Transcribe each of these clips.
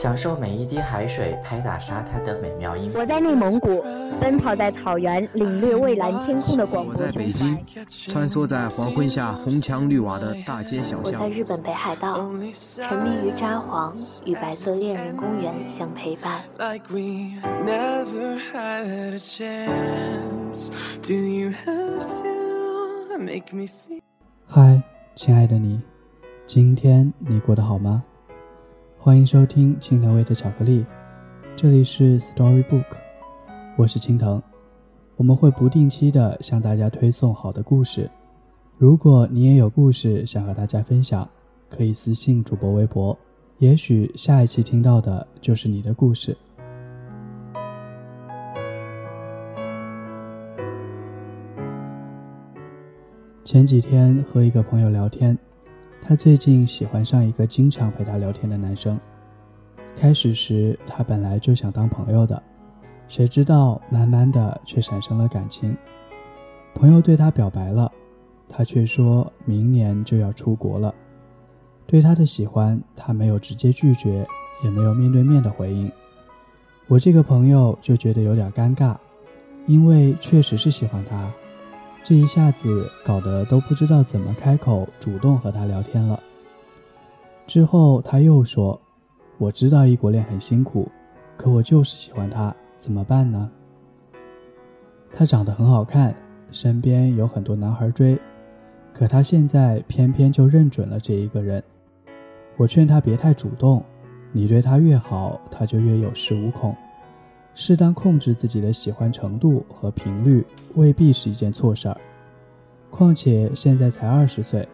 享受每一滴海水拍打沙滩的美妙音。我在内蒙古，奔跑在草原，领略蔚蓝天空的广阔。我在北京，穿梭在黄昏下红墙绿瓦的大街小巷。我在日本北海道，沉迷于札幌，与白色恋人公园相陪伴。嗨，亲爱的你，今天你过得好吗？欢迎收听青藤味的巧克力，这里是 Storybook，我是青藤，我们会不定期的向大家推送好的故事。如果你也有故事想和大家分享，可以私信主播微博，也许下一期听到的就是你的故事。前几天和一个朋友聊天。他最近喜欢上一个经常陪他聊天的男生。开始时，他本来就想当朋友的，谁知道慢慢的却产生了感情。朋友对他表白了，他却说明年就要出国了。对他的喜欢，他没有直接拒绝，也没有面对面的回应。我这个朋友就觉得有点尴尬，因为确实是喜欢他。这一下子搞得都不知道怎么开口主动和他聊天了。之后他又说：“我知道异国恋很辛苦，可我就是喜欢他，怎么办呢？”他长得很好看，身边有很多男孩追，可他现在偏偏就认准了这一个人。我劝他别太主动，你对他越好，他就越有恃无恐。适当控制自己的喜欢程度和频率，未必是一件错事儿。况且现在才二十岁，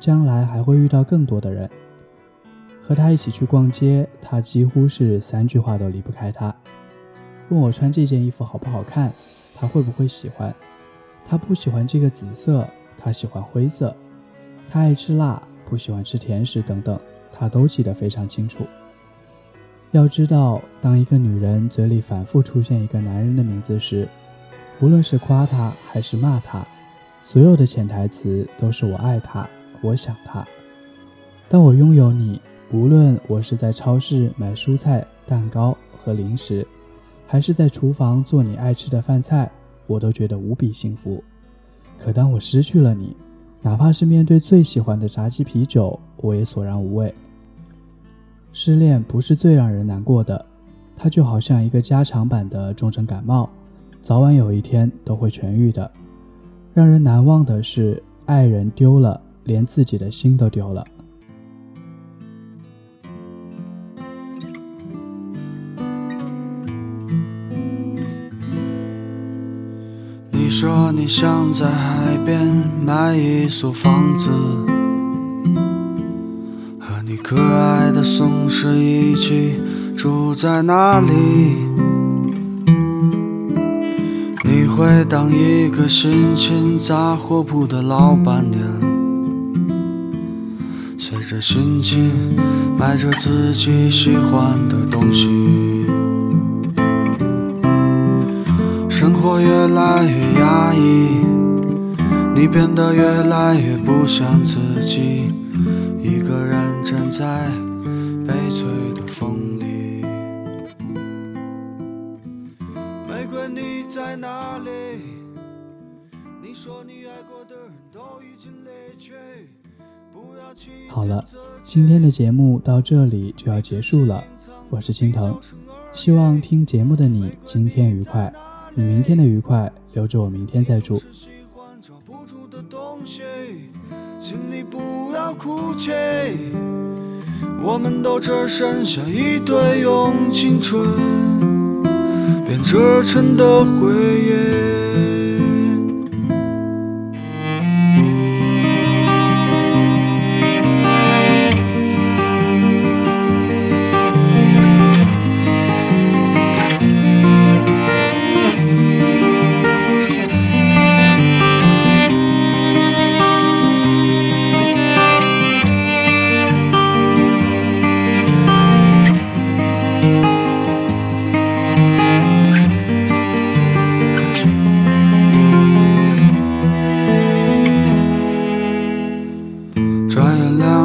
将来还会遇到更多的人。和他一起去逛街，他几乎是三句话都离不开他。问我穿这件衣服好不好看，他会不会喜欢？他不喜欢这个紫色，他喜欢灰色。他爱吃辣，不喜欢吃甜食等等，他都记得非常清楚。要知道，当一个女人嘴里反复出现一个男人的名字时，无论是夸他还是骂他，所有的潜台词都是我爱他，我想他。当我拥有你，无论我是在超市买蔬菜、蛋糕和零食，还是在厨房做你爱吃的饭菜，我都觉得无比幸福。可当我失去了你，哪怕是面对最喜欢的炸鸡啤酒，我也索然无味。失恋不是最让人难过的，它就好像一个加长版的重症感冒，早晚有一天都会痊愈的。让人难忘的是，爱人丢了，连自己的心都丢了。你说你想在海边买一所房子。可爱的松狮一起住在哪里？你会当一个心情杂货铺的老板娘，随着心情买着自己喜欢的东西。生活越来越压抑，你变得越来越不像自己。在悲催的风里。玫瑰你在哪里？你说你爱过的人都已经离去。好了，今天的节目到这里就要结束了。我是青藤，希望听节目的你今天愉快，你明天的愉快留着我明天再祝。请你不要哭泣，我们都只剩下一堆用青春编织成的回忆。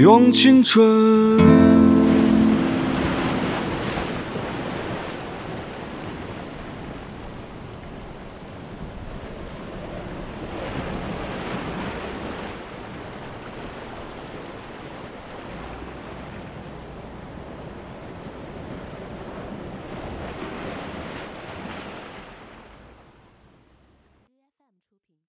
用青春